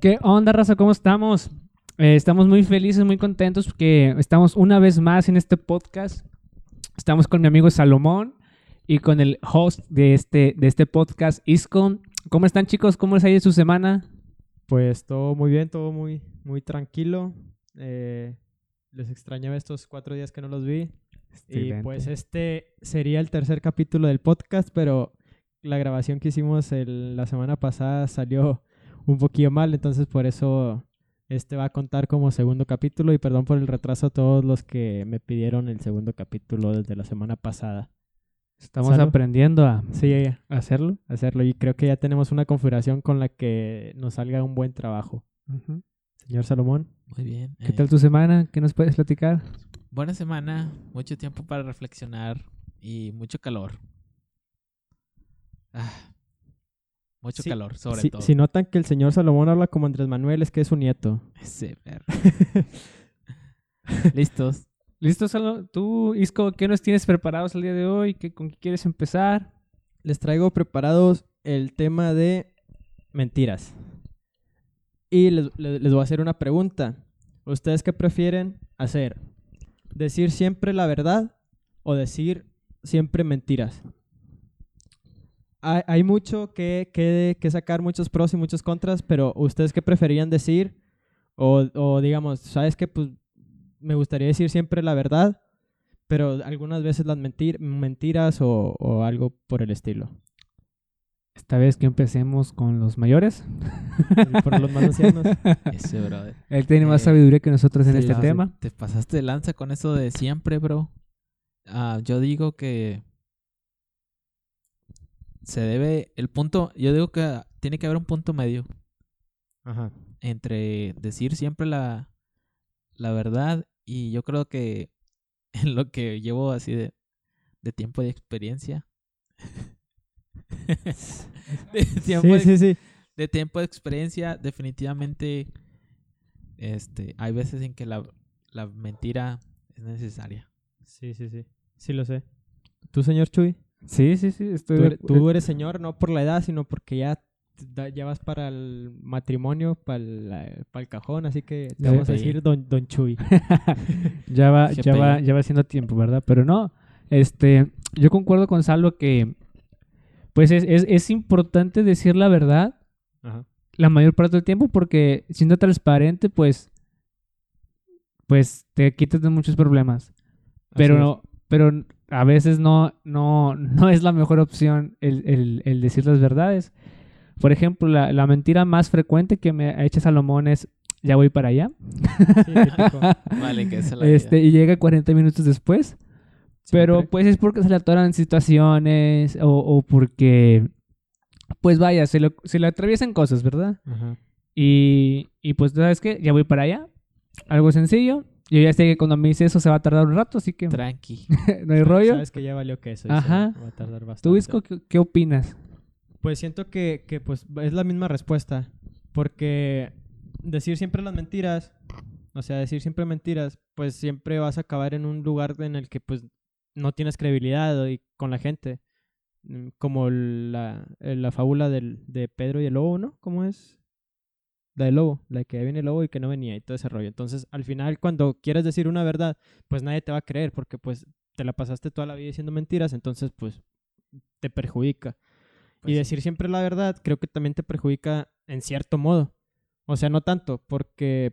¿Qué onda, raza? ¿Cómo estamos? Eh, estamos muy felices, muy contentos porque estamos una vez más en este podcast. Estamos con mi amigo Salomón y con el host de este, de este podcast, Iscon. ¿Cómo están, chicos? ¿Cómo les ha ido su semana? Pues todo muy bien, todo muy, muy tranquilo. Eh, les extrañaba estos cuatro días que no los vi. Y pues este sería el tercer capítulo del podcast, pero la grabación que hicimos el- la semana pasada salió un poquillo mal, entonces por eso este va a contar como segundo capítulo y perdón por el retraso a todos los que me pidieron el segundo capítulo desde la semana pasada. Estamos aprendiendo a Sí, hacerlo. hacerlo y creo que ya tenemos una configuración con la que nos salga un buen trabajo. Señor Salomón. Muy bien. ¿Qué eh, tal tu semana? ¿Qué nos puedes platicar? Buena semana, mucho tiempo para reflexionar y mucho calor. Ah, mucho Sí, calor, sobre si, todo. si notan que el señor Salomón habla como Andrés Manuel, es que es su nieto. Ese perro. ¿Listos? ¿Listo, Salo? Tú, Isco, ¿qué nos tienes preparados el día de hoy? ¿Qué, ¿Con qué quieres empezar? Les traigo preparados el tema de mentiras. Y les, les- les voy a hacer una pregunta. ¿Ustedes qué prefieren hacer? ¿Decir siempre la verdad o decir siempre mentiras? Hay, hay mucho que, que, que sacar, muchos pros y muchos contras, pero ¿ustedes qué preferían decir? O, o digamos, ¿sabes qué? Pues me gustaría decir siempre la verdad, pero algunas veces las mentir, mentiras o, o algo por el estilo. Esta vez que empecemos con los mayores. Por los más ancianos. Ese, brother. Él tiene más Eh, sabiduría que nosotros en sí, este tema. Te pasaste de lanza con eso de siempre, bro. Ah, yo digo que se debe, el punto, yo digo que tiene que haber un punto medio Ajá. entre decir siempre la, la verdad y yo creo que en lo que llevo así de, de tiempo de experiencia. de, tiempo de, Sí, sí, sí. de tiempo de experiencia, definitivamente este, hay veces en que la, la mentira es necesaria. Sí, sí, sí. Sí lo sé. ¿Tú, señor Chuy? Sí, sí, sí. Estoy Tú de eres, acu- tú eres señor no por la edad, sino porque ya, ya vas para el matrimonio, para el, para el cajón, así que te Sí. vamos a decir don, don Chuy. ya va, ya va, ya va siendo tiempo, ¿verdad? Pero no, este, yo concuerdo con Salvo que, pues es, es, es importante decir la verdad Ajá. la mayor parte del tiempo porque siendo transparente, pues, pues te quitas de muchos problemas. Pero, pero a veces no, no, no es la mejor opción el, el, el decir las verdades. Por ejemplo, la, la mentira más frecuente que me ha hecho Salomón es, ya voy para allá. Sí. Vale, que es la este, vida. y llega 40 minutos después. Pero Siempre. pues es porque se le atoran situaciones o, o porque, pues vaya, se, lo- se le atraviesan cosas, ¿verdad? Ajá. Y, y pues, ¿sabes qué? Ya voy para allá. Algo sencillo. Yo ya sé que cuando me dice eso se va a tardar un rato, así que Tranqui. no hay rollo. Sabes que ya valió que eso. Ajá. Va a tardar bastante. ¿Tú, Isco, qué, qué opinas? Pues siento que, que, pues es la misma respuesta. Porque decir siempre las mentiras, o sea, decir siempre mentiras, pues siempre vas a acabar en un lugar en el que pues no tienes credibilidad y con la gente. Mm, Como la, la fábula del, de Pedro y el lobo, ¿no? ¿Cómo es? La del lobo, la que viene el lobo y que no venía y todo ese rollo. Entonces, al final, cuando quieres decir una verdad, pues nadie te va a creer porque pues te la pasaste toda la vida diciendo mentiras, entonces pues te perjudica. Pues y sí. decir siempre la verdad creo que también te perjudica en cierto modo. O sea, no tanto, porque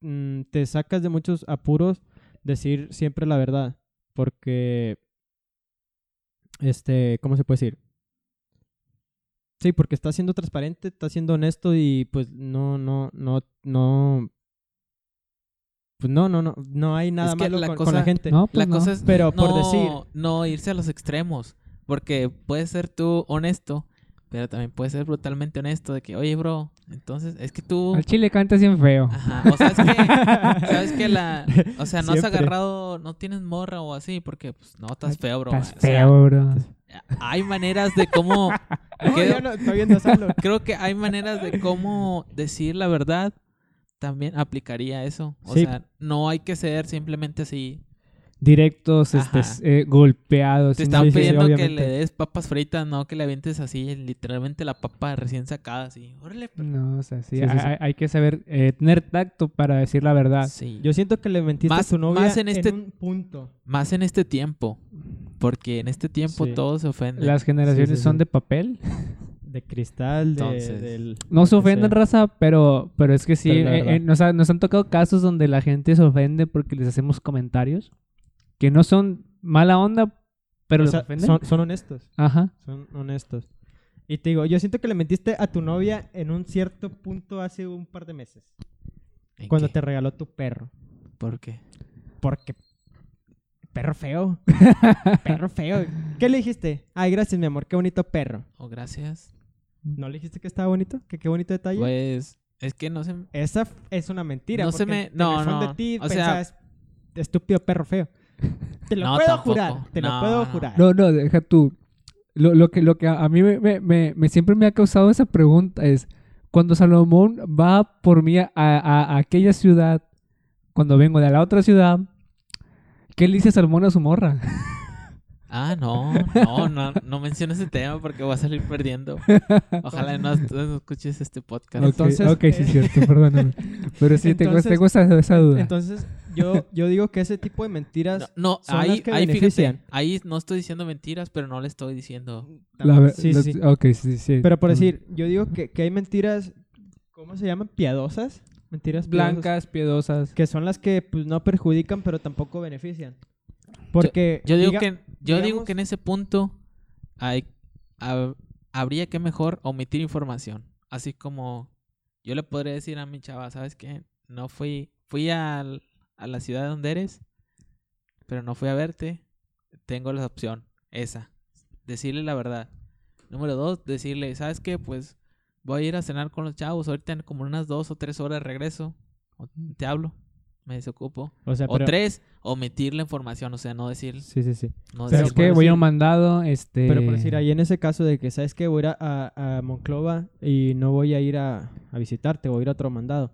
mm, te sacas de muchos apuros decir siempre la verdad. Porque, este, ¿cómo se puede decir? Sí, porque estás siendo transparente, estás siendo honesto y pues no, no, no, no, pues no, no, no, no hay nada que malo la con, con la cosa- gente. No, pues La no. cosa es Pero por no, decir- no irse a los extremos. Porque puedes ser tú honesto, pero también puedes ser brutalmente honesto de que, oye, bro, entonces es que tú... Al chile cantas bien feo. Ajá, o sabes que, sabes que la... O sea, no has agarrado, no tienes morra o así, porque, pues, no, estás feo, bro. Estás O sea, feo, bro. Hay maneras de cómo... No, creo, no, creo que hay maneras de cómo decir la verdad. También aplicaría eso. O Sí. sea, no hay que ser simplemente así directos, este, eh, golpeados. Te están pidiendo que le des papas fritas, no que le avientes así, literalmente la papa recién sacada, así. Órale, pero- No, o sea, sí, hay, sí. hay- hay que saber eh, tener tacto para decir la verdad. Sí. Yo siento que le mentiste Más- a tu novia más en en, este- un punto. Más en este tiempo. Porque en este tiempo Sí. todos se ofenden. Las generaciones Sí, sí, son de papel. De cristal, de, Entonces, del... No se ofenden, sea. raza, pero, pero es que sí, eh, eh, nos, ha- nos han tocado casos donde la gente se ofende porque les hacemos comentarios que no son mala onda, pero O sea, ofenden. son, son honestos. Ajá. Son honestos. Y te digo, yo siento que le mentiste a tu novia en un cierto punto hace un par de meses. ¿En Cuando qué? te regaló tu perro. ¿Por qué? Porque... Perro feo. perro feo. ¿Qué le dijiste? Ay, gracias, mi amor. Qué bonito perro. Oh, gracias. ¿No le dijiste que estaba bonito? ¿Que qué bonito detalle? Pues es que no sé. Esa es una mentira. No se me- en no, el fondo no. de ti O sea- estúpido perro feo. Te lo No, puedo tampoco. jurar. Te lo puedo no. jurar. No, no, deja tú. Lo, lo que, lo que a mí me, me- me- me- siempre me ha causado esa pregunta es, cuando Salomón va por mí a, a- a aquella ciudad, cuando vengo de la otra ciudad, ¿qué le dice Salomón a su morra? Ah, no, no, no, no menciones ese tema porque voy a salir perdiendo. Ojalá no, no escuches este podcast. Ok, Entonces, ok, sí, eh, es cierto, perdóname. Pero sí, tengo, Entonces- tengo esa, esa duda. Entonces, yo, yo digo que ese tipo de mentiras... No, no, son las ahí, que ahí benefician. fíjate, ahí no estoy diciendo mentiras, pero no le estoy diciendo. La sí, la- sí. Ok, sí, sí. Pero por decir, yo digo que, que hay mentiras, ¿cómo se llaman? Piadosas. Mentiras Blancas, piedosas. Que son las que pues, no perjudican, pero tampoco benefician. Porque... Yo digo diga- que yo digo que en ese punto hay hab- habría que mejor omitir información, así como yo le podría decir a mi chava, ¿sabes qué? No fui fui al- a la ciudad donde eres, pero no fui a verte. Tengo la opción esa, decirle la verdad. Número dos, decirle, ¿sabes qué? Pues voy a ir a cenar con los chavos. Ahorita en como unas dos o tres horas regreso. o Te hablo, me desocupo. O sea, O pero- tres, omitir la información, o sea, no decir, Sí, sí, sí. no Pero ¿Sabes decir por qué? Voy a un mandado, este... Pero por decir, ahí en ese caso de que, ¿sabes que Voy a ir a, a Monclova y no voy a ir a, a visitarte, voy a ir a otro mandado.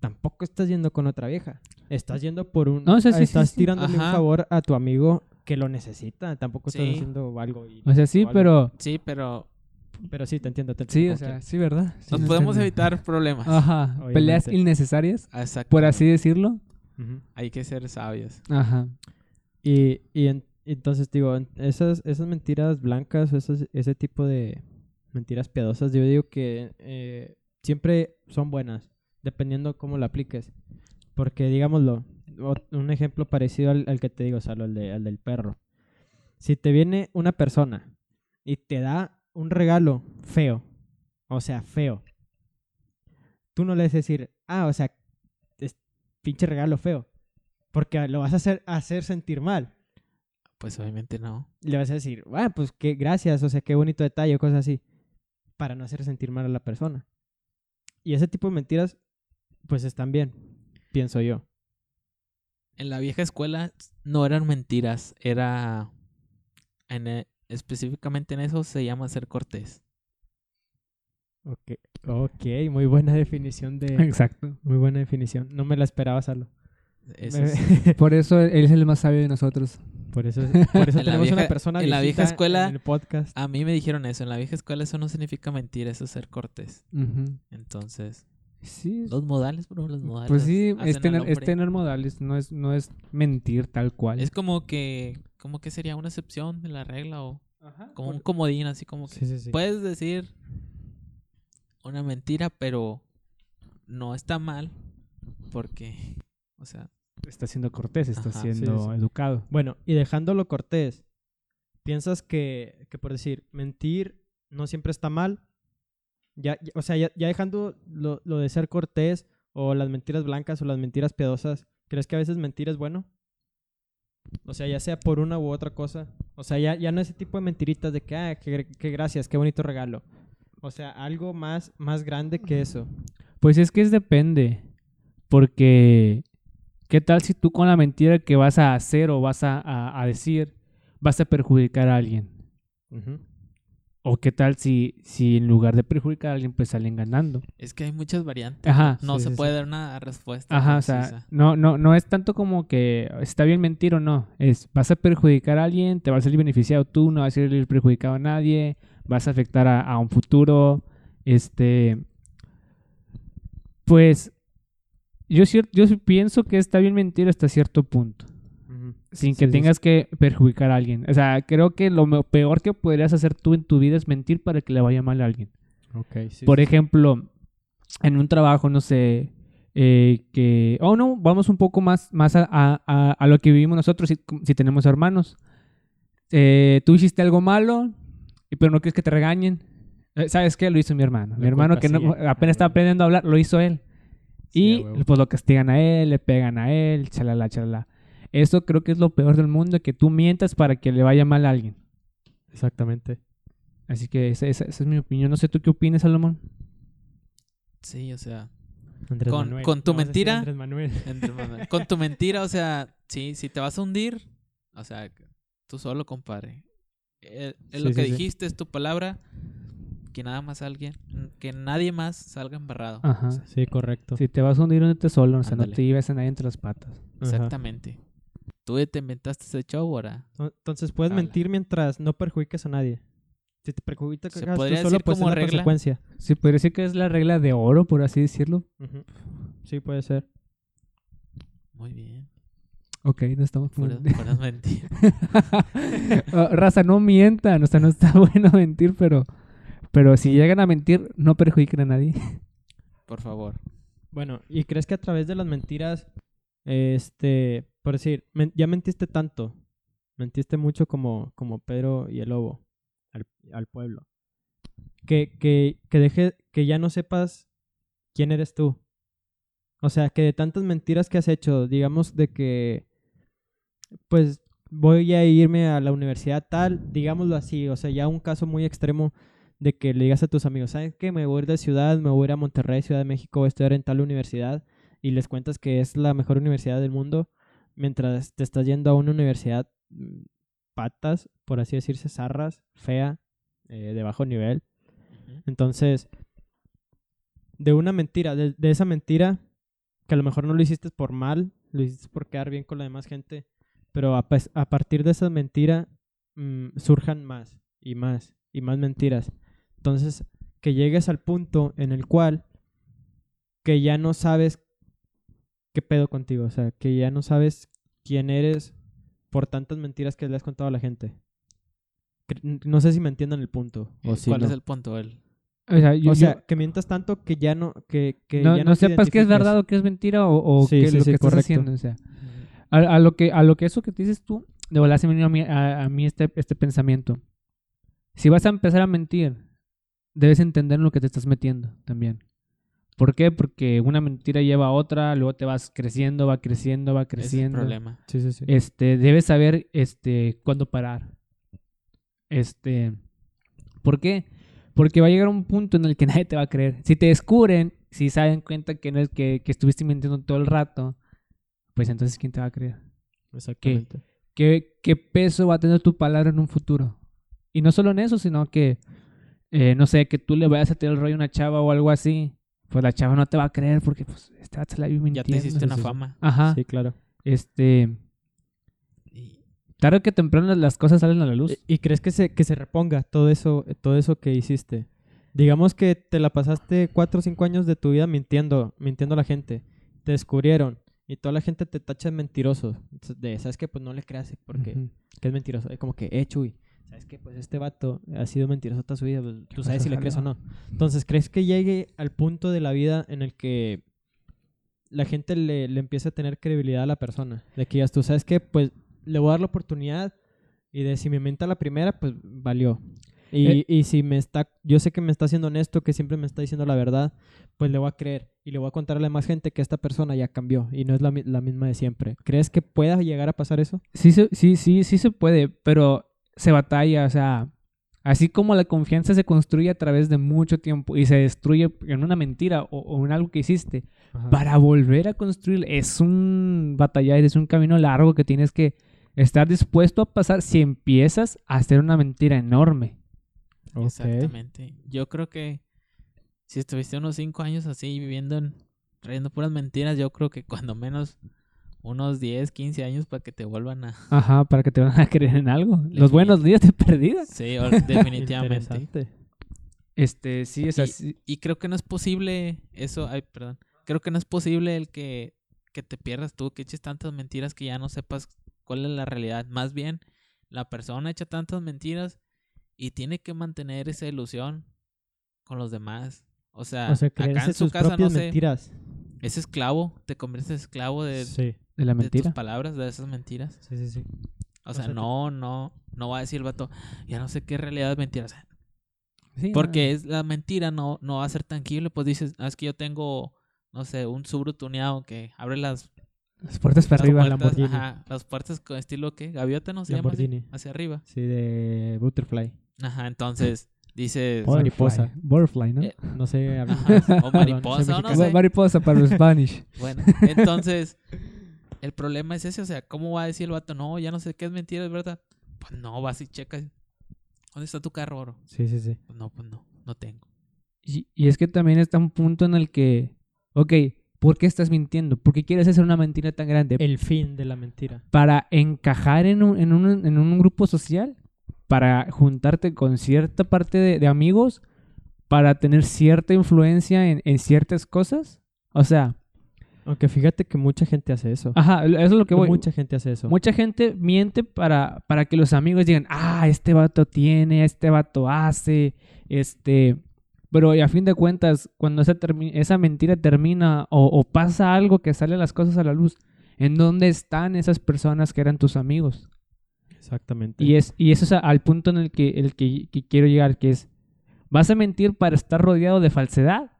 Tampoco estás yendo con otra vieja. Estás yendo por un... No, o sea, sí, estás sí. tirándole un favor a tu amigo que lo necesita. Tampoco estás Sí. haciendo algo. y- O sea, sí, o pero... Sí, pero Pero sí, te entiendo. Te Sí, entiendo o sea, sí, ¿verdad? Sí, nos sí, podemos sí. evitar problemas. Ajá. Obviamente. Peleas innecesarias, Exacto. por así decirlo. Hay que ser sabios. Ajá. Y, y en- entonces digo, esas, esas mentiras blancas, esas, ese tipo de mentiras piadosas, yo digo que eh, siempre son buenas, dependiendo cómo la apliques. Porque, digámoslo, un ejemplo parecido al, al que te digo, Salo, al, de- al del perro. Si te viene una persona y te da un regalo feo, o sea, feo, tú no le vas a decir, ah, o sea, es pinche regalo feo, porque lo vas a hacer, hacer sentir mal. Pues obviamente no. Le vas a decir, ah, pues qué gracias, o sea, qué bonito detalle, o cosas así, para no hacer sentir mal a la persona. Y ese tipo de mentiras, pues están bien, pienso yo. En la vieja escuela no eran mentiras, era en e- específicamente en eso se llama ser cortés. Ok, ok, muy buena definición de... Exacto. Muy buena definición. No me la esperaba, Salo. Eso Me- es- Por eso él es el más sabio de nosotros. por eso, por eso tenemos una vieja- persona en la vieja escuela- en el podcast. A mí me dijeron eso, en la vieja escuela eso no significa mentir, eso es ser cortés. Entonces, Sí. los modales, bro, los modales. Pues sí, hacen es al tener, es tener modales, no es, no es mentir tal cual. Es como que, como que sería una excepción de la regla o Ajá, como un comodín, así como que Sí, sí, sí. puedes decir una mentira, pero no está mal porque, o sea, Está siendo cortés, está Ajá, sí, siendo sí. educado. Bueno, y dejándolo cortés, ¿piensas que, que por decir, mentir no siempre está mal? Ya, ya- o sea, ya, ya dejando lo, lo de ser cortés o las mentiras blancas o las mentiras piadosas, ¿crees que a veces mentir es bueno? O sea, ya sea por una u otra cosa. O sea, ya, ya no ese tipo de mentiritas de que, ah, qué, qué gracias, qué bonito regalo. O sea, algo más, más grande que eso. Pues es que es depende. Porque, ¿qué tal si tú con la mentira que vas a hacer o vas a, a- a decir, vas a perjudicar a alguien? O qué tal si, si en lugar de perjudicar a alguien, pues salen ganando. Es que hay muchas variantes. Ajá. No Sí, se sí, puede sí. dar una respuesta. Ajá, o sea, no, no, no es tanto como que está bien mentir o no. Es, vas a perjudicar a alguien, te vas a salir beneficiado tú, no vas a salir perjudicado a nadie, vas a afectar a, a un futuro. Este. Pues. Yo, yo pienso que está bien mentir hasta cierto punto. Sin Sí, que sí, tengas que perjudicar a alguien. O sea, creo que lo peor que podrías hacer tú en tu vida es mentir para que le vaya mal a alguien. Ok, sí, Por ejemplo, en un trabajo, no sé, eh, que... Oh, no, vamos un poco más, más a, a- a- lo que vivimos nosotros si, si tenemos hermanos. Eh, tú hiciste algo malo, pero no quieres que te regañen. Eh, ¿Sabes qué? Lo hizo mi hermano. mi La hermano que no- a apenas está huevo. aprendiendo a hablar, lo hizo él. Y pues lo castigan a él, le pegan a él, chalala, chalala. Eso creo que es lo peor del mundo, que tú mientas para que le vaya mal a alguien. Exactamente. Así que esa, esa- esa es mi opinión. No sé tú qué opinas, Salomón. Sí, o sea, Andrés Con- Manuel. con tu mentira. Andrés Manuel. mamá- con tu mentira, o sea, sí, si te vas a hundir, o sea, tú solo, compadre. Eh, Es, lo que sí, sí. dijiste, es tu palabra. Que nada más alguien, que nadie más salga embarrado. Ajá. O sea, Sí, correcto. Si te vas a hundir, únete solo, o sea, no te lleves a nadie entre las patas. Ajá. Tú te inventaste ese show, ahora. Entonces puedes mentir mientras no perjudiques a nadie. Si te perjudicas Se tú podría solo, decir pues como es la regla. consecuencia. Sí, podría decir que es la regla de oro, por así decirlo. Sí, puede ser. Muy bien. Ok, no estamos... Puras, puras mentiras. Raza, no mientan, o sea, no está bueno mentir, pero... Pero si llegan a mentir, no perjudiquen a nadie. Por favor. Bueno, ¿y crees que a través de las mentiras, este, por decir, ya mentiste tanto, mentiste mucho como, como Pedro y el lobo al, al pueblo, que, que, que deje, que ya no sepas quién eres tú? O sea, que de tantas mentiras que has hecho, digamos de que, pues, voy a irme a la universidad tal, digámoslo así, o sea, ya un caso muy extremo de que le digas a tus amigos, ¿sabes qué? Me voy a ir de ciudad, me voy a ir a Monterrey, Ciudad de México, voy a estudiar en tal universidad y les cuentas que es la mejor universidad del mundo mientras te estás yendo a una universidad mm, patas, por así decirse, zarras, fea, eh, de bajo nivel. Entonces, de una mentira, de, de esa mentira, que a lo mejor no lo hiciste por mal, lo hiciste por quedar bien con la demás gente, pero a, a partir de esa mentira mm, surjan más y más y más mentiras. Entonces, que llegues al punto en el cual que ya no sabes qué pedo contigo, o sea, que ya no sabes quién eres por tantas mentiras que le has contado a la gente. No sé si me entiendan el punto. O Eh, si ¿Cuál no. es el punto? El... O sea, yo- O sea, yo- que mientas tanto que ya no, que, que no, ya no sepas qué es verdad o qué es mentira o, o Sí, qué es sí, lo sí, que estás correcto. haciendo. O sea, a, a lo que, a lo que eso que te dices tú, de verdad se me vino a mí, a, a mí este, este pensamiento. Si vas a empezar a mentir, debes entender en lo que te estás metiendo también. ¿Por qué? Porque una mentira lleva a otra, luego te vas creciendo, va creciendo, va Ese es el creciendo. problema. Sí, sí, sí. Este, debes saber este cuándo parar. Este, ¿por qué? Porque va a llegar un punto en el que nadie te va a creer. Si te descubren, si se dan cuenta que no es que, que estuviste mintiendo todo el rato, pues entonces ¿quién te va a creer? Exactamente. ¿Qué, qué peso va a tener tu palabra en un futuro? Y no solo en eso, sino que, eh, no sé, que tú le vayas a tirar el rollo a una chava o algo así, pues la chava no te va a creer porque pues esta se la Ya mintiendo. te hiciste una fama. Ajá. Sí, claro. Este, Y- tarde que temprano las cosas salen a la luz. ¿Y, y crees que se, que se reponga todo eso, todo eso que hiciste? Digamos que te la pasaste cuatro o cinco años de tu vida mintiendo, mintiendo a la gente. Te descubrieron y toda la gente te tacha de mentiroso. De, ¿sabes qué? Pues no le creas porque Ujú. que es mentiroso. Es como que, eh, Chuy, ¿sabes qué? Pues este vato ha sido mentiroso toda su vida. pues, tú sabes si le crees o no. Entonces, ¿crees que llegue al punto de la vida en el que la gente le, le empiece a tener credibilidad a la persona? De que ya tú sabes que, pues, le voy a dar la oportunidad y de si me menta la primera, pues, valió. Y, Eh. y si me está, yo sé que me está siendo honesto, que siempre me está diciendo la verdad, pues le voy a creer y le voy a contar a más gente que esta persona ya cambió y no es la, la misma de siempre. ¿Crees que pueda llegar a pasar eso? Sí, sí, sí, sí se puede, pero se batalla, o sea, así como la confianza se construye a través de mucho tiempo y se destruye en una mentira o, o en algo que hiciste, para volver a construir es un batallar, es un camino largo que tienes que estar dispuesto a pasar si empiezas a hacer una mentira enorme. Exactamente. Yo creo que si estuviste unos cinco años así viviendo en, trayendo puras mentiras, yo creo que cuando menos unos 10, 15 años para que te vuelvan a... Ajá, para que te van a creer en algo. Los buenos días de perdida. Sí, definitivamente. Interesante. Este, sí, es Y- así. Y creo que no es posible eso, ay, perdón. Creo que no es posible el que, que te pierdas tú, que eches tantas mentiras que ya no sepas cuál es la realidad. Más bien, la persona echa tantas mentiras y tiene que mantener esa ilusión con los demás. O sea, O sea, acá en su sus casa, no propias sé, mentiras. es esclavo, te conviertes en esclavo de, Sí, De la de tus mentira. palabras, de esas mentiras. sí, sí, sí. O sea, no, no, no va a decir el vato, ya no sé qué realidad es mentira. O sea, Sí, porque es la mentira no, no va a ser tangible, pues dices, "Ah, es que yo tengo, no sé, un Subaru tuneado que abre las, Las puertas para las arriba. puertas, Lamborghini. ajá, las puertas con estilo que gaviota, ¿no se llama así? Lamborghini. Hacia arriba. Sí, de Butterfly. Ajá, entonces dices, Butterfly. mariposa. Butterfly, ¿no? Eh, No sé. Ajá, o mariposa, o no sé. Mariposa para los Spanish. bueno, entonces el problema es ese, o sea, ¿cómo va a decir el vato? No, ya no sé qué es mentira, es verdad. Pues no, vas y checas. ¿Dónde está tu carro, oro? Sí, sí, sí. Pues no, pues no, no tengo. Y, y es que también está un punto en el que, ok, ¿por qué estás mintiendo? ¿Por qué quieres hacer una mentira tan grande? El fin de la mentira. para encajar en un, en un, en un grupo social, para juntarte con cierta parte de, de amigos, para tener cierta influencia en, en ciertas cosas. O sea, Aunque fíjate que mucha gente hace eso. ajá, eso es lo que voy. Mucha gente hace eso. Mucha gente miente para, para que los amigos digan, ah, este vato tiene, este vato hace, este... Pero a fin de cuentas, cuando esa, esa mentira termina o, o pasa algo que sale las cosas a la luz, ¿en dónde están esas personas que eran tus amigos? Exactamente. Y, es, y eso es al punto en el que, el que, que quiero llegar, que es, ¿vas a mentir para estar rodeado de falsedad?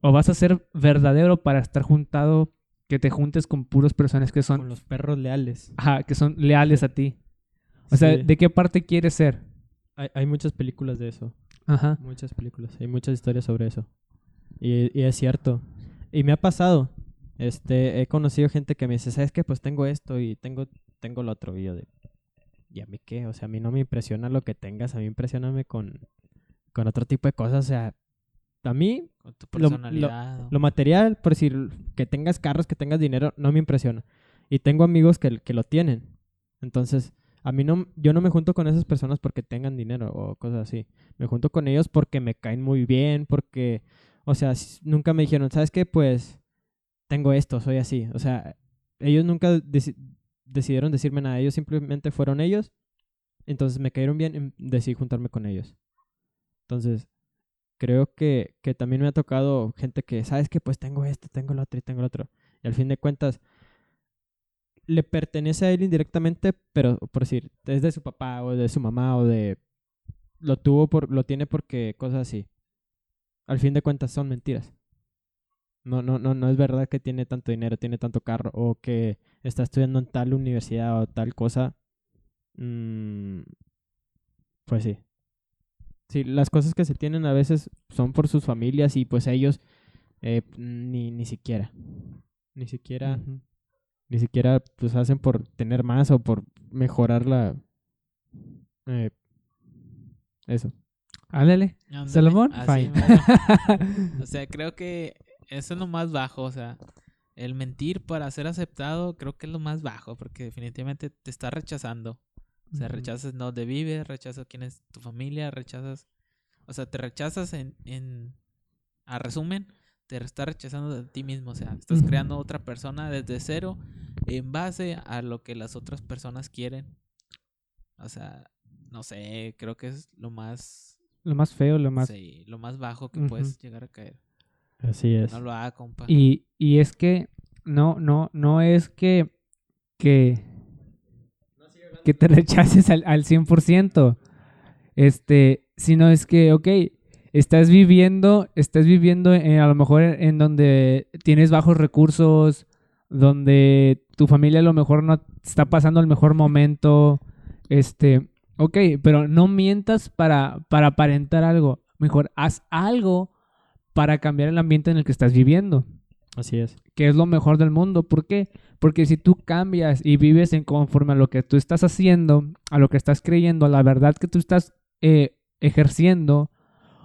¿O vas a ser verdadero para estar juntado, que te juntes con puros personas que son, Con los perros leales. ajá, que son leales a ti? O sea. ¿de qué parte quieres ser? hay, hay muchas películas de eso. Ajá. Muchas películas. Hay muchas historias sobre eso. Y, y es cierto. Y me ha pasado. Este, he conocido gente que me dice, ¿sabes qué? Pues tengo esto y tengo, tengo lo otro. Y yo de, ¿y a mí qué? O sea, a mí no me impresiona lo que tengas. A mí impresioname con, con otro tipo de cosas. O sea, a mí Con tu Lo- lo- personalidad. o- Lo material, por decir, que tengas carros, que tengas dinero, no me impresiona. Y tengo amigos que, que lo tienen. Entonces, a mí no, yo no me junto con esas personas porque tengan dinero o cosas así. Me junto con ellos porque me caen muy bien, porque, o sea, nunca me dijeron, ¿sabes qué? Pues tengo esto, soy así. O sea, ellos nunca deci- decidieron decirme nada. Ellos simplemente fueron ellos. Entonces me cayeron bien y decidí juntarme con ellos. Entonces, creo que, que también me ha tocado gente que, ¿sabes qué? Pues tengo esto, tengo lo otro y tengo lo otro. Y al fin de cuentas, le pertenece a él indirectamente, pero por decir, es de su papá o de su mamá o de... Lo tuvo por, lo tiene porque cosas así. Al fin de cuentas son mentiras. No, no, no, no es verdad que tiene tanto dinero, tiene tanto carro o que está estudiando en tal universidad o tal cosa. Mm, pues sí. Sí, las cosas que se tienen a veces son por sus familias y pues ellos eh, ni, ni siquiera. Ni siquiera, ni siquiera pues hacen por tener más o por mejorar la... eh, eso. Ándale. Salomón, fine. O sea, creo que eso es lo más bajo. O sea, el mentir para ser aceptado creo que es lo más bajo porque definitivamente te está rechazando. O sea, rechazas donde vives, rechazas quién es tu familia, rechazas... O sea, te rechazas en... en a resumen, te está rechazando de ti mismo. O sea, estás Ujú. creando otra persona desde cero en base a lo que las otras personas quieren. O sea, no sé, creo que es lo más... Lo más feo, lo más... Sí, lo más bajo que puedes llegar a caer. Así es. No lo haga, compa. Y, y es que no, no, no es que, que, que te rechaces al, al 100%, este, sino es que, ok, estás viviendo, estás viviendo en, a lo mejor en, donde tienes bajos recursos, donde tu familia a lo mejor no está pasando el mejor momento, este, ok, pero no mientas para, para aparentar algo, mejor haz algo para cambiar el ambiente en el que estás viviendo, Así es. que es lo mejor del mundo. ¿Por qué? Porque si tú cambias y vives en conforme a lo que tú estás haciendo, a lo que estás creyendo, a la verdad que tú estás eh, ejerciendo,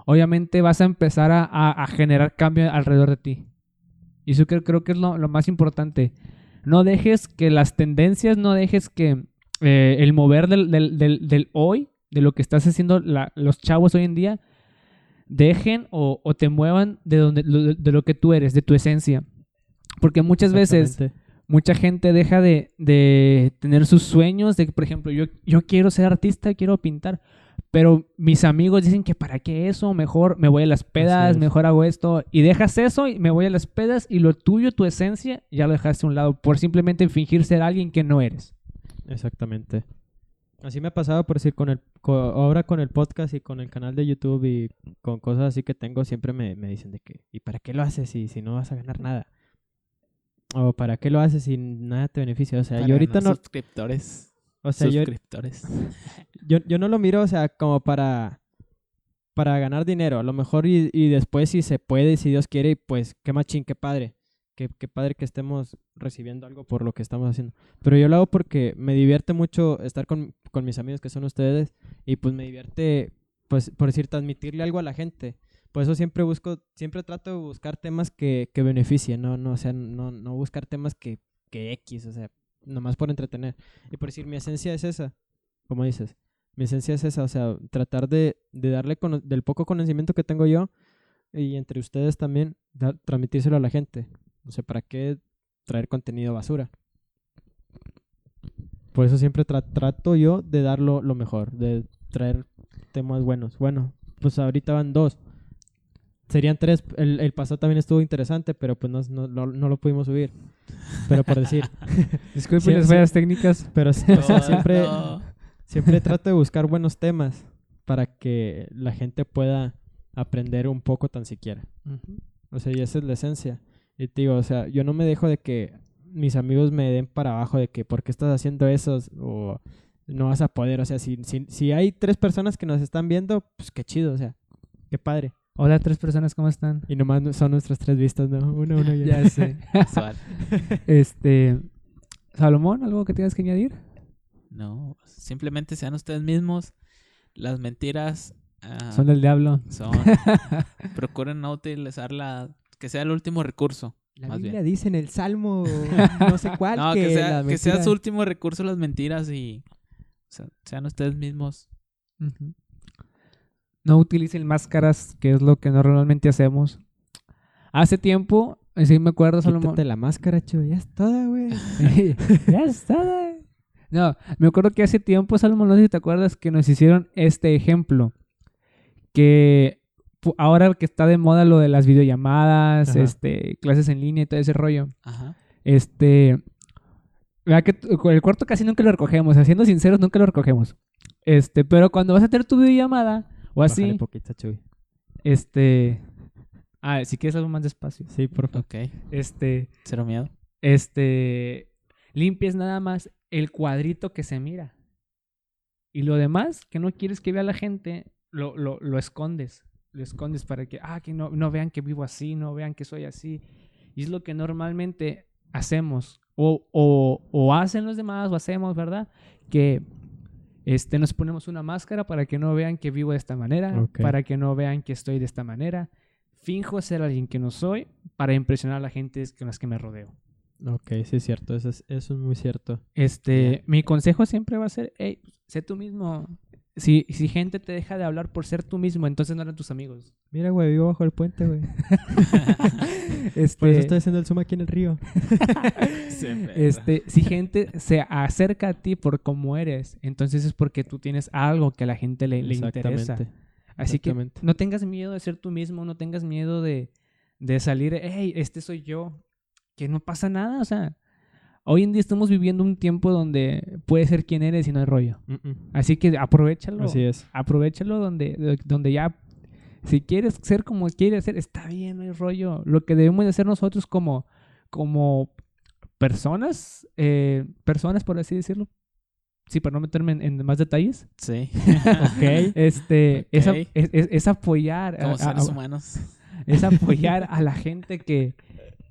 obviamente vas a empezar a, a- generar cambio alrededor de ti. Y eso creo, creo que es lo, lo más importante. No dejes que las tendencias, no dejes que eh, el mover del, del- del- hoy, de lo que estás haciendo los chavos hoy en día, dejen o, o te muevan de, donde, lo- de lo que tú eres, de tu esencia. Porque muchas veces mucha gente deja de, de tener sus sueños, de que, por ejemplo, yo, yo quiero ser artista, quiero pintar, pero mis amigos dicen que para qué eso, mejor me voy a las pedas, mejor hago esto, y dejas eso y me voy a las pedas y lo tuyo, tu esencia, ya lo dejaste a un lado por simplemente fingir ser alguien que no eres. Exactamente. Así me ha pasado por decir con el co- ahora con el podcast y con el canal de YouTube y con cosas así que tengo siempre me, me dicen de que ¿y para qué lo haces si, si no vas a ganar nada? O ¿para qué lo haces si nada te beneficia? O sea, Para yo ahorita no, Suscriptores. o sea, yo, suscriptores. yo, yo no lo miro, o sea, como para para ganar dinero, a lo mejor y, y después si se puede, si Dios quiere, pues qué machín, qué padre. Qué, qué padre que estemos recibiendo algo por lo que estamos haciendo. Pero yo lo hago porque me divierte mucho estar con, con mis amigos que son ustedes y pues me divierte, pues por decir, transmitirle algo a la gente. Por eso siempre busco, siempre trato de buscar temas que, que beneficien, no, no, o sea, no, no buscar temas que, que X, o sea, nomás por entretener. Y por decir, mi esencia es esa, como dices, mi esencia es esa, o sea, tratar de, de darle cono- del poco conocimiento que tengo yo y entre ustedes también, dar- transmitírselo a la gente. O sea, ¿para qué traer contenido basura? Por eso siempre tra- trato yo de dar lo, lo mejor, de traer temas buenos. Bueno, pues ahorita van dos. Serían tres. El, el pasado también estuvo interesante, pero pues no, no, no- no lo pudimos subir. Pero por decir. Disculpen Sí, las sí. fallas técnicas. Pero o sea, siempre, No. siempre trato de buscar buenos temas para que la gente pueda aprender un poco tan siquiera. O sea, y esa es la esencia. Y te digo, o sea, yo no me dejo de que mis amigos me den para abajo de que por qué estás haciendo eso o no vas a poder. O sea, si, si, si hay tres personas que nos están viendo, pues qué chido, o sea, qué padre. Hola, tres personas, ¿cómo están? Y nomás no- son nuestras tres vistas, ¿no? Uno, uno ya. Ya sé. Casual. este, Salomón, ¿algo que tengas que añadir? No, simplemente sean ustedes mismos. Las mentiras ah, Son del diablo. son- procuren no utilizarla, que sea el último recurso. La Más Biblia bien. dice en el Salmo, no sé cuál, No, que, que, sea, la que sea mentira- su último recurso las mentiras y o sea, sean ustedes mismos. No utilicen máscaras, que es lo que normalmente hacemos. Hace tiempo, eh, sí me acuerdo, Salomón. La máscara, chulo, ya es toda, güey. ya está. eh. No, me acuerdo que hace tiempo, Salomón, no sé si te acuerdas, que nos hicieron este ejemplo. Que ahora que está de moda lo de las videollamadas, Ajá. este, clases en línea y todo ese rollo. Ajá. Este. ¿verdad que el cuarto casi nunca lo recogemos? Siendo sinceros, nunca lo recogemos. Este, pero cuando vas a tener tu videollamada o Bájale así, poquito, Chuy. este. Ah, si quieres algo más despacio. Sí, por favor. Ok. Este. Cero miedo. Este. Limpies nada más el cuadrito que se mira. Y lo demás que no quieres que vea la gente, lo, lo, lo escondes. Lo escondes para que, ah, que no, no vean que vivo así, no vean que soy así. Y es lo que normalmente hacemos. O, o, o hacen los demás, o hacemos, ¿verdad? Que este, nos ponemos una máscara para que no vean que vivo de esta manera, para que no vean que estoy de esta manera. Finjo ser alguien que no soy para impresionar a la gente con las que me rodeo. Ok, sí es cierto, eso es, eso es muy cierto. Este, mi consejo siempre va a ser, hey, sé tú mismo. Si, si gente te deja de hablar por ser tú mismo, entonces no eran tus amigos. Mira, güey, vivo bajo el puente, güey. Este, Por eso estoy haciendo el zoom aquí en el río. este, si gente se acerca a ti por cómo eres, entonces es porque tú tienes algo que a la gente le, le interesa. Así que no tengas miedo de ser tú mismo, no tengas miedo de, de salir, hey, este soy yo, que no pasa nada, o sea, hoy en día estamos viviendo un tiempo donde puedes ser quien eres y no hay rollo. Así que aprovechalo. Así es. Aprovechalo donde, donde ya, si quieres ser como quieres ser, está bien, no hay rollo. Lo que debemos de hacer nosotros como, como personas, eh, personas por así decirlo, sí, para no meterme en, en más detalles, Sí. Ok. este, es, Ok. ap- es, es- es apoyar, a- Como a- seres a- humanos. es apoyar a la gente que,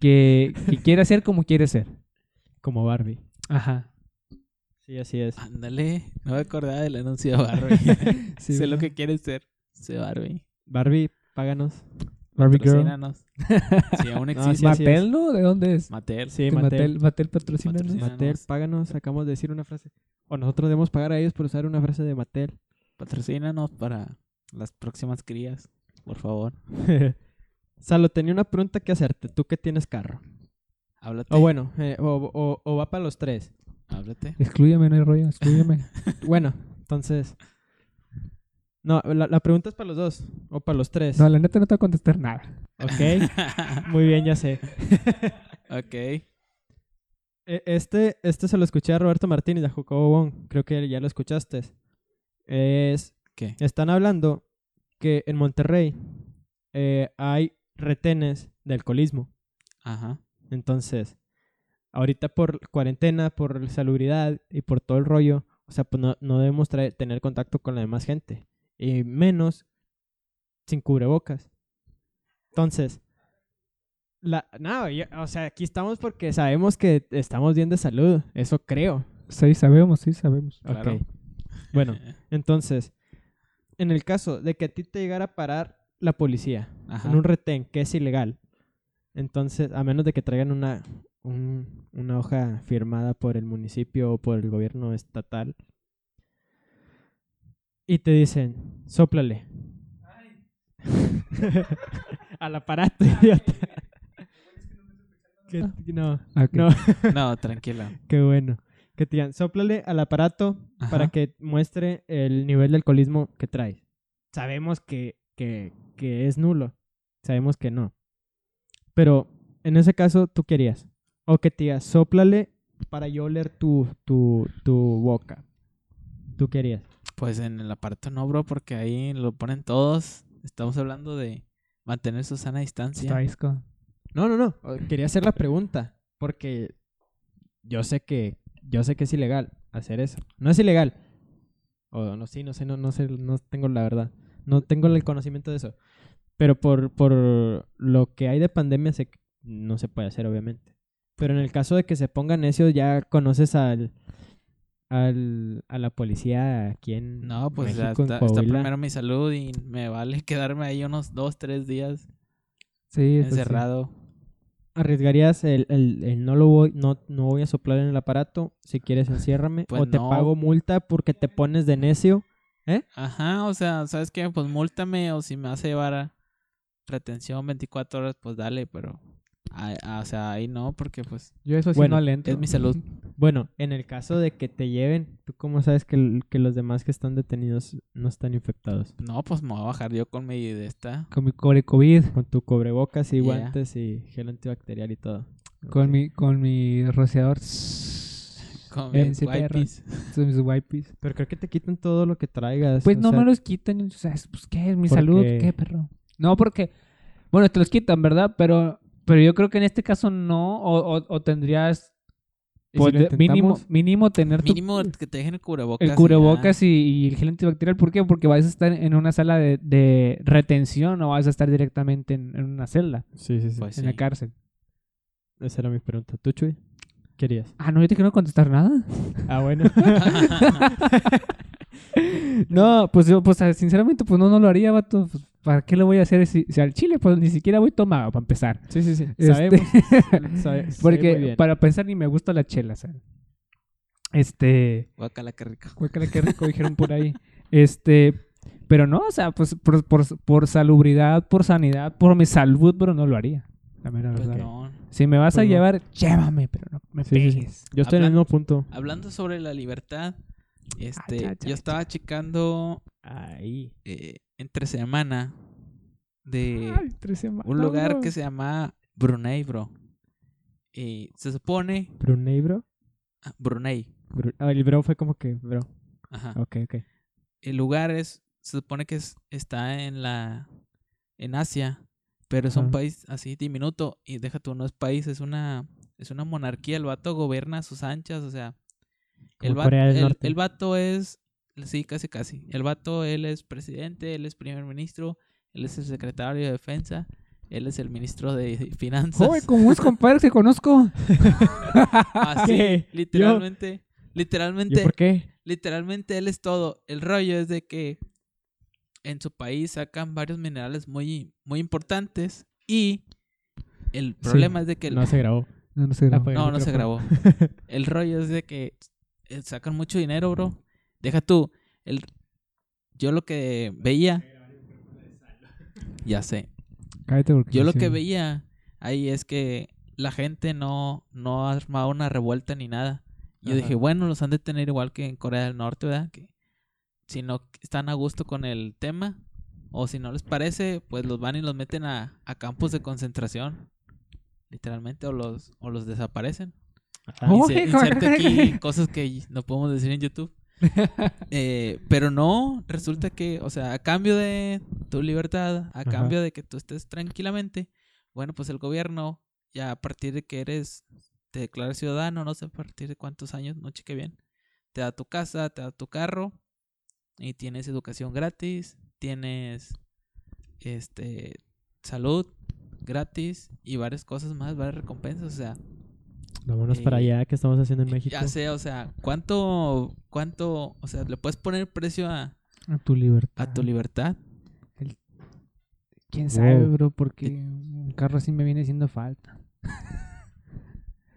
que, que quiere ser como quiere ser. Como Barbie. Ajá. Sí, así es. Ándale. No me acordaba del anuncio de Barbie. Sí, sé lo que quieres ser. Sí, Barbie. Barbie, páganos. Barbie Girl. Patrocínanos. Si aún No, existe. sí, así ¿Mattel, no? ¿De dónde es? Mattel. Sí, De Mattel. Mattel, Mattel patrocina. Patrocina. Mattel, páganos. Acabamos de decir una frase. O nosotros debemos pagar a ellos por usar una frase de Mattel. Patrocínanos para las próximas crías, por favor. Salo, tenía una pregunta que hacerte. Tú que tienes carro. Háblate. O bueno, eh, o, o- o va para los tres. Háblate. Exclúyeme, no hay rollo, exclúyeme. Bueno, entonces... No, la, la pregunta es para los dos. O para los tres. No, la neta no te voy a contestar nada. Ok. Muy bien, ya sé. ok. E- Este, este se lo escuché a Roberto Martínez, a Jacobo Wong. Creo que ya lo escuchaste. Es, ¿Qué? están hablando que en Monterrey eh, hay retenes de alcoholismo. Ajá. Entonces, ahorita por cuarentena, por salubridad y por todo el rollo, o sea, pues no, no debemos traer- tener contacto con la demás gente. Y menos sin cubrebocas. Entonces, la, no, yo- o sea, aquí estamos porque sabemos que estamos bien de salud. Eso creo. Sí, sabemos, sí, sabemos. Claro. Ok. Bueno, entonces, en el caso de que a ti te llegara a parar la policía Ajá. en un retén que es ilegal, entonces, a menos de que traigan una, un- una hoja firmada por el municipio o por el gobierno estatal, y te dicen, sóplale. Al aparato, idiota. Que- no, Ah, ok. no, No, tranquila. qué bueno. Que te digan, sóplale al aparato para que muestre el nivel de alcoholismo que traes. Sabemos que, que, que es nulo. Sabemos que no. Pero en ese caso, ¿tú querías? O que te diga, sóplale para yo oler tu, tu, tu boca. ¿Tú querías? Pues en el aparato no, bro, porque ahí lo ponen todos. Estamos hablando de mantener su sana distancia. No, no, no. Quería hacer la pregunta. Porque yo sé que, yo sé que es ilegal hacer eso. No es ilegal. O no, sí, no sé, no, no sé, no tengo la verdad. No tengo el conocimiento de eso. Pero por, por lo que hay de pandemia sé que no se puede hacer, obviamente. Pero en el caso de que se pongan necios, ya conoces al, al a la policía aquí en No, pues en está, primero mi salud y me vale quedarme ahí unos dos, tres días Sí, pues sí. encerrado. ¿Arriesgarías el, el- el no lo voy, no, no voy a soplar en el aparato? Si quieres, enciérrame. Pues o te no. pago multa porque te pones de necio. Ajá, o sea, ¿sabes qué? Pues múltame o si me hace llevar a retención 24 horas, pues dale, pero... ah, o sea, ahí no, porque pues Yo eso sí Bueno, no alento. es mi salud. Bueno, en el caso de que te lleven, ¿tú cómo sabes que, los demás que están detenidos no están infectados? No, pues me voy a bajar yo con mi de esta. Con mi cobre COVID, Con tu cubrebocas y Yeah. guantes y gel antibacterial y todo. con mi, con mi rociador. Con Eh, mis wipes. Son mis wipes. Pero creo que te quitan todo lo que traigas. Pues no sea, me los quitan. O sea, es- pues, ¿qué es mi ¿Por salud? ¿Qué, perro? No, porque... Bueno, te los quitan, ¿verdad? Pero, pero yo creo que en este caso no. O, o, o tendrías... ¿y si pues, mínimo, mínimo tener tu- Mínimo que te dejen el cubrebocas. el cubrebocas y, y el gel antibacterial. ¿Por qué? Porque vas a estar en una sala de, de retención o vas a estar directamente en, en una celda, Sí, sí, sí. Pues en sí. la cárcel. Esa era mi pregunta. ¿Tú, Chuy? ¿Querías? Ah, no, yo te quiero contestar nada. Ah, bueno. No, pues yo, pues ah, sinceramente, pues no, no lo haría, vato. Pues, ¿Para qué lo voy a hacer si, si al chile? Pues ni siquiera voy tomado, para empezar. sí, sí, sí. Este- Sabemos. Sabe- Porque para pensar ni me gusta la chela, ¿sabes? Este... Guácala, qué rico. Guácala, qué rico, dijeron por ahí. Este... Pero no, o sea, pues por, por, por salubridad, por sanidad, por mi salud, pero no lo haría. La mera Pues verdad. no. Si me vas a Pues no. llevar, llévame, pero no me Sí, sí, sí. Yo estoy en el mismo punto. Hablando sobre la libertad, este, cha, cha, yo estaba checando Ahí. eh, entre semana de Ay, tres semanas, un lugar que se llama Brunei, bro. Y se supone ¿Brunei, bro? ah, Brunei. Bru- ah, el bro fue como que, bro. Ajá. Ok, ok. El lugar es se supone que es- está en la en Asia, pero es un país así diminuto y deja tú no es país, es una es una monarquía, el vato gobierna a sus anchas, o sea, el, Como va- Corea del el- el vato es, sí, casi casi. El vato, él es presidente, él es primer ministro, él es el secretario de defensa, él es el ministro de finanzas. Joder, ¿cómo es, compadre? Te conozco. Así, ¿Qué? literalmente, ¿Y literalmente, por qué? literalmente él es todo. El rollo es de que en su país sacan varios minerales muy, muy importantes y el problema es de que... No se grabó. No, no se grabó. El No, no se micrófono. grabó. El rollo es de que sacan mucho dinero, bro. Deja tú. El... Yo lo que veía. Ya sé. Cállate porque Yo lo sí. que veía ahí es que la gente no, no ha armado una revuelta ni nada. Yo Ajá. dije, bueno, los han de tener igual que en Corea del Norte, ¿verdad? Que si no están a gusto con el tema, o si no les parece, pues los van y los meten a, a campos de concentración. Literalmente, o los, o los desaparecen. Oh. Inserte aquí cosas que no podemos decir en YouTube. Eh, pero no, resulta que, o sea, a cambio de tu libertad, a Ajá. cambio de que tú estés tranquilamente, bueno, pues el gobierno, ya a partir de que eres, te declaras ciudadano, no sé a partir de cuántos años, no cheque bien, te da tu casa, te da tu carro, y tienes educación gratis, tienes este salud gratis y varias cosas más, varias recompensas, o sea, Vámonos para Eh, allá, que estamos haciendo en México? ya sé, o sea, ¿cuánto, cuánto, o sea, le puedes poner precio a, A tu libertad. a tu libertad? ¿Quién sabe, Wow. bro? Porque un carro así me viene haciendo falta.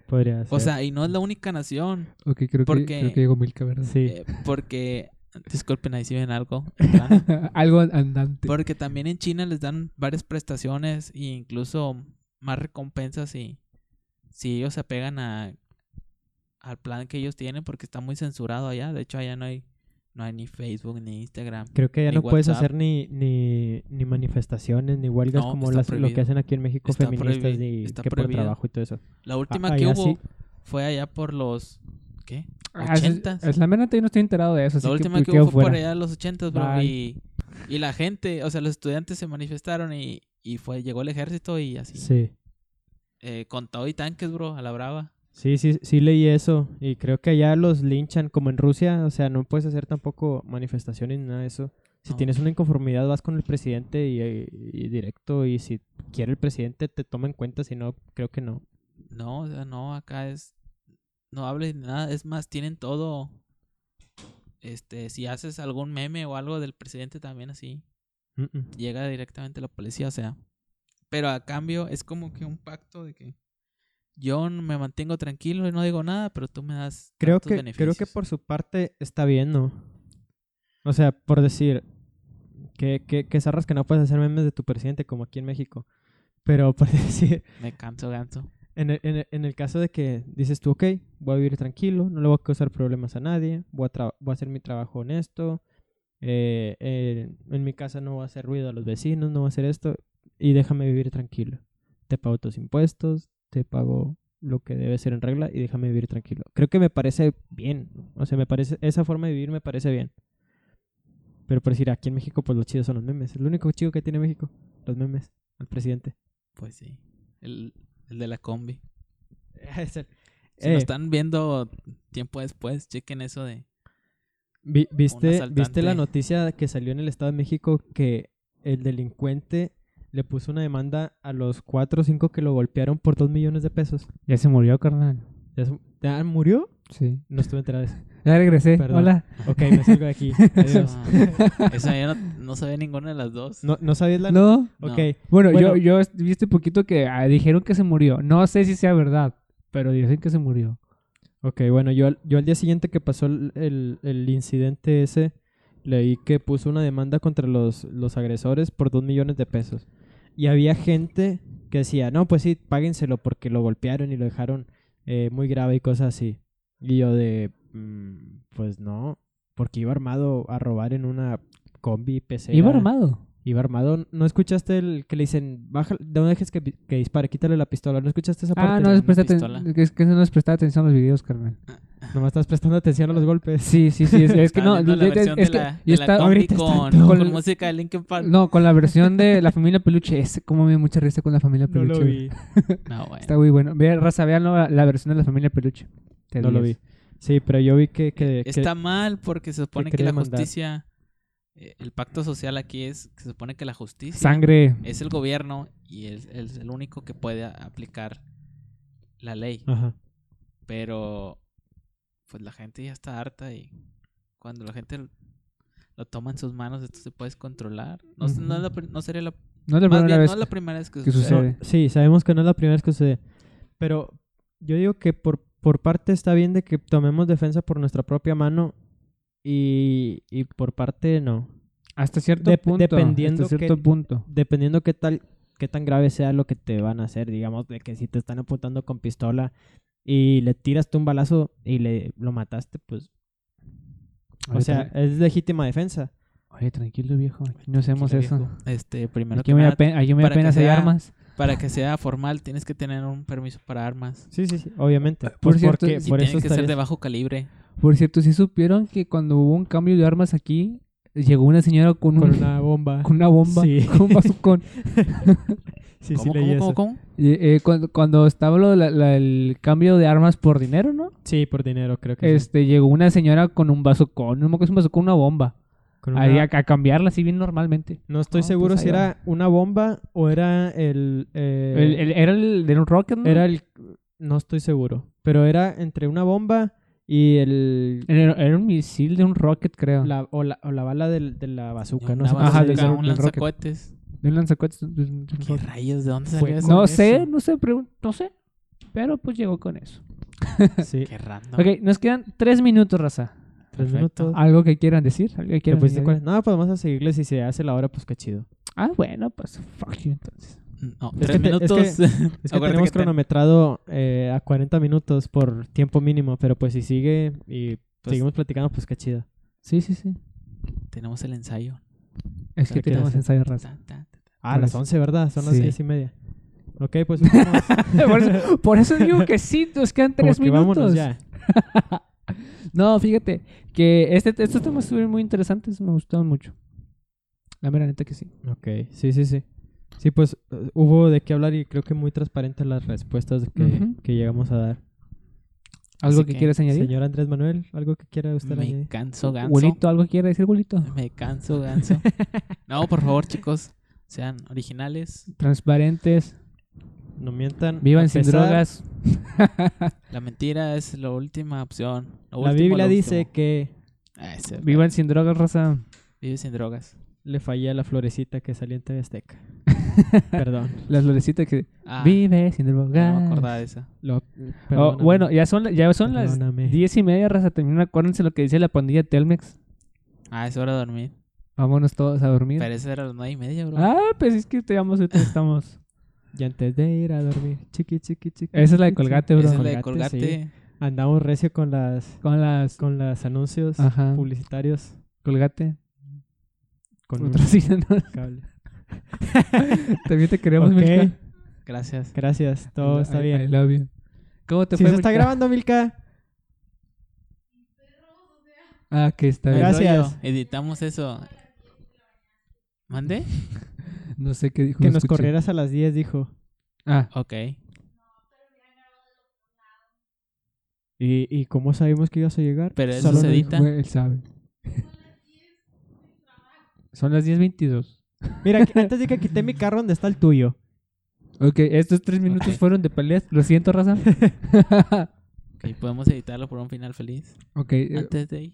Podría ser. O sea, y no es la única nación, Ok, creo, que, Porque- creo que llegó Milka, ¿verdad? sí. eh, porque, disculpen, ahí si ven algo, Algo andante. porque también en China les dan varias prestaciones e incluso más recompensas si, si ellos se apegan a, al plan que ellos tienen, porque está muy censurado allá, de hecho allá no hay, no hay ni Facebook ni Instagram. Creo que ya no puedes hacer ni, ni, ni manifestaciones, ni huelgas No, como las, lo que hacen aquí en México Está feministas y está que por trabajo y todo eso. La última Ah, que hubo sí. fue allá por los, ¿qué? Ah, es- ochentas. es la verdad, yo no estoy enterado de eso. Así La última que, que, hubo fue por allá de los ochentas, bro. Bye. Y, y la gente, o sea, los estudiantes se manifestaron y, y fue, llegó el ejército y así. Sí. Eh, con todo y tanques, bro, a la brava. Sí, sí, sí leí eso. Y creo que allá los linchan como en Rusia. O sea, no puedes hacer tampoco manifestaciones ni nada de eso. Si No. tienes una inconformidad, vas con el presidente y, y directo. Y si quiere el presidente, te toma en cuenta. Si no, creo que no. No, o sea, no, acá es. No hables ni nada. Es más, tienen todo. Este, si haces algún meme o algo del presidente también así, Mm, mm. llega directamente la policía, o sea. Pero a cambio es como que un pacto de que yo me mantengo tranquilo y no digo nada, pero tú me das Creo que, creo que beneficios. por su parte está bien, ¿no? O sea, por decir que, que, que zarras que no puedes hacer memes de tu presidente como aquí en México. Pero por decir, Me canso, ganso. en el, en, el, en el caso de que dices tú, ok, voy a vivir tranquilo, no le voy a causar problemas a nadie, voy a, voy a hacer mi trabajo honesto, eh, eh, en mi casa no voy a hacer ruido a los vecinos, no voy a hacer esto, y déjame vivir tranquilo. Te pago tus impuestos, te pago lo que debe ser en regla y déjame vivir tranquilo. Creo que me parece bien, o sea, me parece, esa forma de vivir me parece bien. Pero por decir, aquí en México, pues los chidos son los memes. Es lo único chido que tiene México, los memes, al presidente. Pues sí. El, el de la combi. El- Si lo Eh, están viendo tiempo después, chequen eso de. Vi- ¿Viste. ¿Viste la noticia que salió en el Estado de México que el delincuente le puso una demanda a los cuatro o cinco que lo golpearon por dos millones de pesos? Ya se murió, carnal. ¿Ya, se- ya murió? Sí. No estuve enterado de eso. Ya regresé. Perdón. Hola. Ok, me salgo de aquí. Adiós. No, esa yo no, no sabía ninguna de las dos. ¿No, ¿no sabías la No. Ok. Bueno, Bueno. yo, yo est- vi este poquito que ah, dijeron que se murió. No sé si sea verdad, pero dicen que se murió. Ok, bueno, yo, al- yo al día siguiente que pasó el, el- el incidente ese, leí que puso una demanda contra los, los agresores por dos millones de pesos. Y había gente que decía, no, pues sí, páguenselo porque lo golpearon y lo dejaron eh, muy grave y cosas así. Y yo de, "Mm, pues no, porque iba armado a robar en una combi PC. Iba armado. Iba armado. ¿No escuchaste el que le dicen, baja, no dejes que, que dispare, quítale la pistola? ¿No escuchaste esa parte? Ah, no les presté es que no les prestaba atención a los videos, carnal. Nomás estás prestando atención a los golpes. Sí, sí, sí. Es, es que no. viendo la es de que la, yo estaba- con, todo. con Con- música de Linkin Park. No, con la versión de la familia peluche. Es como me dio mucha risa con la familia No peluche. lo güey. vi. No, bueno. Está muy bueno. Ve, raza, vean la, la versión de la familia peluche. Te No lo vi. Sí, pero yo vi que... que, que- Está mal porque se supone que la justicia, el pacto social aquí es que se supone que la justicia Sangre. es el gobierno y es, es el único que puede aplicar la ley. Ajá. Pero pues la gente ya está harta y cuando la gente lo toma en sus manos, esto se puede controlar. No, s- no, es la no sería la, No es la más primera bien, vez no es la primera vez que, que sucede. sucede. Sí, sabemos que no es la primera vez que sucede. Pero yo digo que por, por parte está bien de que tomemos defensa por nuestra propia mano y, y por parte no. Hasta cierto Dep- punto. dependiendo hasta cierto que- punto. Dependiendo qué tal, qué tan grave sea lo que te van a hacer, digamos, de que si te están apuntando con pistola y le tiras tú un balazo y le lo mataste, pues, o sea, es legítima defensa. oye, tranquilo, viejo. Aquí no hacemos eso. viejo. Este, primero Aquí que me, nada, aquí me apenas hay armas. para que sea formal tienes que tener un permiso para armas. Sí, sí, sí, obviamente. Por Pues cierto, porque- Y por eso que ser de bajo calibre. Por cierto, ¿sí supieron que cuando hubo un cambio de armas aquí, llegó una señora con, con un- una bomba. con una bomba, Sí. con un bazucón? Sí, sí, ¿Cómo, leí cómo, eso. cómo, cómo? Y, eh, cuando, cuando estaba lo, la- la- el cambio de armas por dinero, ¿no? Sí, por dinero, creo que sí. Este, llegó una señora con un bazucón, no me acuerdo si un bazucón, una bomba. Con Ahí una- a, a cambiarla así bien normalmente. No estoy No, seguro pues si va. era una bomba o era el... eh, El- el- era el de un rocket, ¿no? Era el... No estoy seguro. Pero era entre una bomba y el... Era, era un misil de un rocket, creo. la- o, la, o la bala del- de la bazooka. No sé Ajá, bazooka, lanzacohetes. De un lanzacohetes. de un- de un ¿Qué rocket. rayos? ¿De dónde salió eso? No sé, eso. no sé, no sé. Pero pues llegó con eso. Sí. Qué random. Ok, nos quedan tres minutos, raza. Tres minutos. ¿Algo que quieran decir? ¿Algo que ¿Le quieran añadir? cuál? No, pues vamos a seguirle si se hace la hora, pues qué chido. Ah, bueno, pues fuck you entonces. No, Es tres que te- es minutos. Es que tenemos cronometrado eh, a 40 minutos por tiempo mínimo, pero pues si sigue y Pues- seguimos platicando, pues qué chido. Sí, sí, sí. Tenemos el ensayo. Es que ¿Pero qué tenemos hace? ensayo raza. Ah, a las eso. 11, ¿verdad? Son las Sí. 10 y media. Ok, pues por, eso, por eso digo que sí, nos quedan Como tres que minutos. vámonos ya. No, fíjate que este, estos temas estuvieron muy interesantes, me gustaron mucho. La mera neta que sí. Ok, sí, sí, sí. Sí, pues eh, hubo de qué hablar y creo que muy transparentes las respuestas que, llegamos a dar. ¿Algo que, que, quieras añadir? Señor Andrés Manuel, ¿algo que quiera usted Me añadir? canso ganso. Bolito, ¿algo que quiera decir, Bolito? Me canso ganso. no, por favor, chicos. Sean originales. Transparentes, No mientan. vivan sin drogas. La mentira es la última opción. Lo La último, Biblia lo dice que Ah, ese, Vivan sin drogas, raza. Vive sin drogas. Le fallé a la florecita que salió en TV Azteca. Perdón. Las florecitas que Ah, vive sin drogas. no me acordaba de esa. Lo- Oh, bueno, ya son, ya son las diez y media, raza. También acuérdense lo que dice la pandilla Telmex. Ah, es hora de dormir. Vámonos todos a dormir. Pero eso era a las nueve y media, bro. Ah, pues es que ahorita estamos. Y antes de ir a dormir. Chiqui, chiqui, chiqui. Esa es la de Colgate, bro. Esa es la de Colgate, Colgate. sí. Andamos recio con las Con las con los anuncios Ajá. publicitarios. Colgate. Con Patrocínanos. cable. También te queremos, Ok, Milka. Gracias. Gracias, todo I- está I- bien. I love you. ¿Cómo te Si fue, se está Milka? grabando, Milka. Ah, que está bien. Gracias. Rollo, Editamos eso. ¿Mande? No sé qué dijo. Que no nos escuché. corrieras a las 10, dijo. Ah, Ok. ¿Y, ¿Y cómo sabemos que ibas a llegar? Pero eso Solo se nos edita. güey, él sabe. Son las 10.22. Mira, que- antes de que quité mi carro, ¿dónde está el tuyo? Ok, estos tres minutos fueron de peleas. Lo siento, raza. Ok, podemos editarlo por un final feliz. ok, eh, Antes de ir.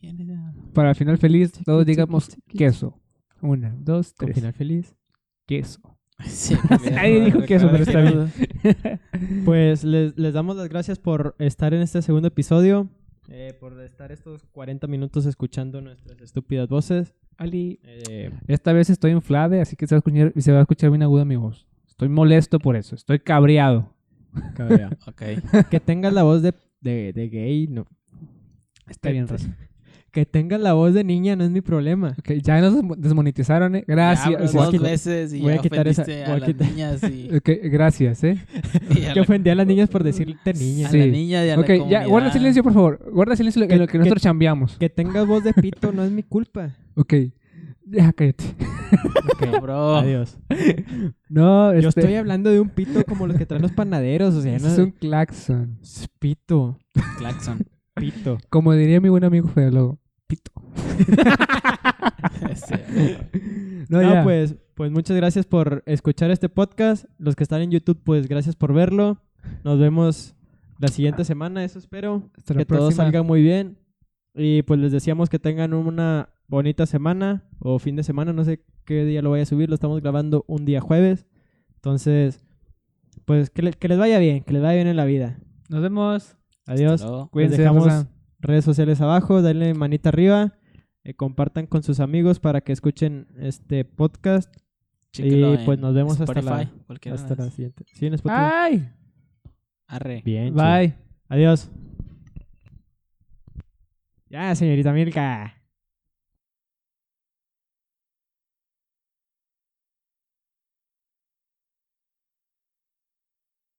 para el final feliz, todos digamos queso. Una, dos, Con tres. final feliz. Queso. Sí, Nadie dijo queso, pero está bien. Pues les, les damos las gracias por estar en este segundo episodio. Eh, por estar estos 40 minutos escuchando nuestras estúpidas voces. Ali, Eh, esta vez estoy inflade, así que se va a escuchar, se va a escuchar bien aguda mi voz. Estoy molesto por eso. Estoy cabreado. cabrea. Ok. que tengas la voz de, de, de gay, no. Está bien, raza. Que tengas la voz de niña no es mi problema. Ok, ya nos desmo- desmonetizaron, ¿eh? Gracias. Ya, a dos quitar- veces y voy a ya quitar esa- ofendiste voy a a las quitar- niñas y, Ok, gracias, ¿eh? Que ofendí a las niñas por decirte niña. a la niña y a Ok, la ya, guarda silencio, por favor. Guarda silencio en lo que que- nosotros chambeamos. Que tengas voz de pito no es mi culpa. Ok, ya cállate. Ok, Bro. Adiós. No, Yo este, estoy hablando de un pito como los que traen los panaderos. O sea, no es un claxon. es pito. Claxon. Pito. Como diría mi buen amigo Fede Pito. No, No, ya. pues, pues muchas gracias por escuchar este podcast. Los que están en YouTube, pues gracias por verlo. Nos vemos la siguiente semana, eso espero. Hasta la que todo salga muy bien. Y pues les deseamos que tengan una bonita semana o fin de semana, no sé qué día lo voy a subir, lo estamos grabando un día jueves. Entonces, pues que, le- que les vaya bien, que les vaya bien en la vida. Nos vemos. Adiós. Cuídense. Les dejamos redes sociales abajo, denle manita arriba, eh, compartan con sus amigos para que escuchen este podcast. Y pues nos vemos hasta la, hasta la siguiente. Sí, en Spotify. Ay. Arre. Bien. chido. Bye. Adiós. Ya, señorita Milka.